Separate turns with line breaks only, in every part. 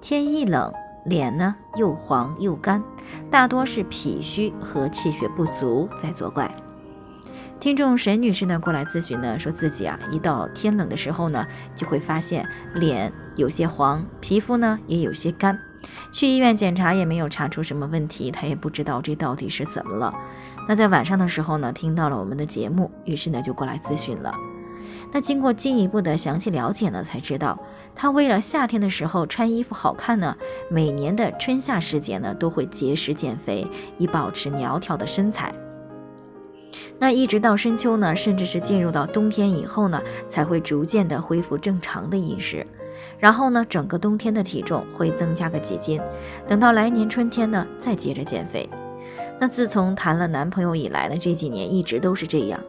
天一冷，脸呢又黄又干，大多是脾虚和气血不足在作怪。听众沈女士呢过来咨询呢，说自己啊一到天冷的时候呢，就会发现脸有些黄，皮肤呢也有些干。去医院检查也没有查出什么问题，她也不知道这到底是怎么了。那在晚上的时候呢，听到了我们的节目，于是呢就过来咨询了。那经过进一步的详细了解呢，才知道她为了夏天的时候穿衣服好看呢，每年的春夏时节呢都会节食减肥，以保持苗条的身材。那一直到深秋呢，甚至是进入到冬天以后呢，才会逐渐的恢复正常的饮食。然后呢，整个冬天的体重会增加个几斤，等到来年春天呢，再接着减肥。那自从谈了男朋友以来呢，这几年一直都是这样。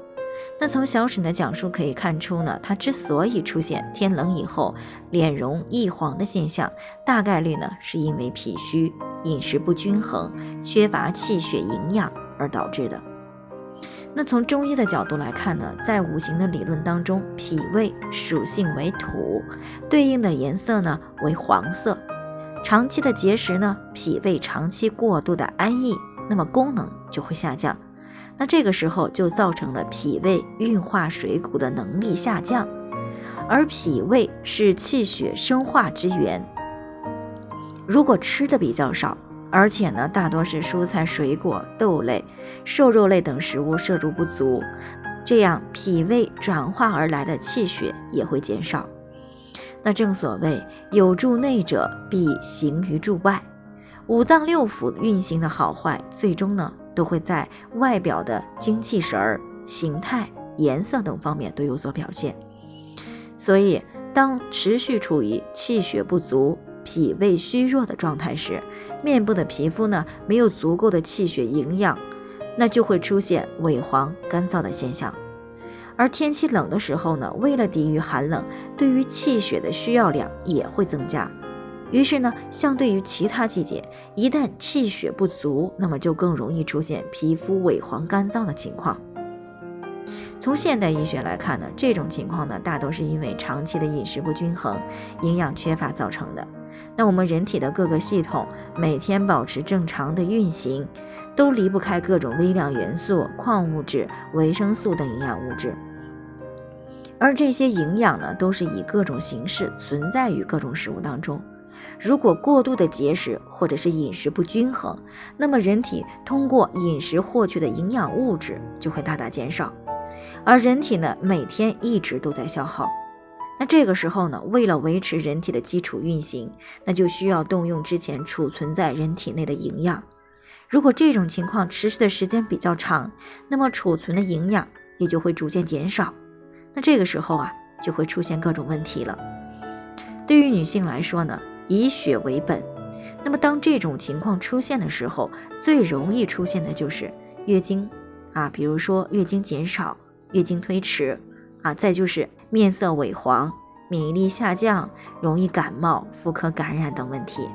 那从小沈的讲述可以看出呢，他之所以出现天冷以后脸容易黄的现象，大概率呢是因为脾虚、饮食不均衡、缺乏气血营养而导致的。那从中医的角度来看呢，在五行的理论当中，脾胃属性为土，对应的颜色呢为黄色。长期的节食呢，脾胃长期过度的安逸，那么功能就会下降。那这个时候就造成了脾胃运化水谷的能力下降，而脾胃是气血生化之源。如果吃的比较少，而且呢，大多是蔬菜、水果、豆类、瘦肉类等食物摄入不足，这样脾胃转化而来的气血也会减少。那正所谓有助内者必行于助外，五脏六腑运行的好坏，最终呢都会在外表的精气神儿、形态、颜色等方面都有所表现。所以，当持续处于气血不足。脾胃虚弱的状态时，面部的皮肤呢没有足够的气血营养，那就会出现萎黄干燥的现象。而天气冷的时候呢，为了抵御寒冷，对于气血的需要量也会增加。于是呢，相对于其他季节，一旦气血不足，那么就更容易出现皮肤萎黄干燥的情况。从现代医学来看呢，这种情况呢，大多是因为长期的饮食不均衡、营养缺乏造成的。那我们人体的各个系统每天保持正常的运行，都离不开各种微量元素、矿物质、维生素等营养物质。而这些营养呢，都是以各种形式存在于各种食物当中。如果过度的节食或者是饮食不均衡，那么人体通过饮食获取的营养物质就会大大减少，而人体呢，每天一直都在消耗。那这个时候呢，为了维持人体的基础运行，那就需要动用之前储存在人体内的营养。如果这种情况持续的时间比较长，那么储存的营养也就会逐渐减少。那这个时候啊，就会出现各种问题了。对于女性来说呢，以血为本，那么当这种情况出现的时候，最容易出现的就是月经啊，比如说月经减少、月经推迟啊，再就是。面色萎黄、免疫力下降、容易感冒、妇科感染等问题。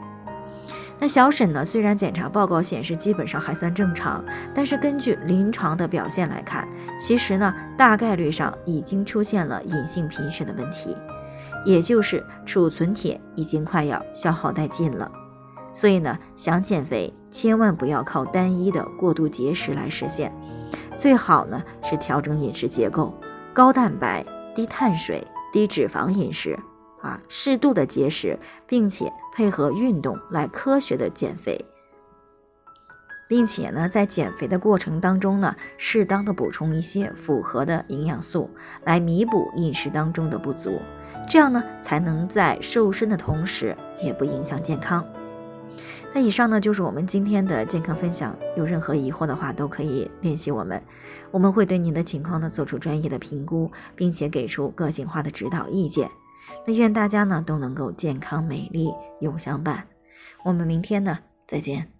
那小沈呢？虽然检查报告显示基本上还算正常，但是根据临床的表现来看，其实呢大概率上已经出现了隐性贫血的问题，也就是储存铁已经快要消耗殆尽了。所以呢，想减肥千万不要靠单一的过度节食来实现，最好呢是调整饮食结构，高蛋白。低碳水、低脂肪饮食，啊，适度的节食，并且配合运动来科学的减肥，并且呢，在减肥的过程当中呢，适当的补充一些复合的营养素，来弥补饮食当中的不足，这样呢，才能在瘦身的同时，也不影响健康。那以上呢就是我们今天的健康分享，有任何疑惑的话都可以联系我们，我们会对您的情况呢做出专业的评估，并且给出个性化的指导意见。那愿大家呢都能够健康美丽永相伴。我们明天呢再见。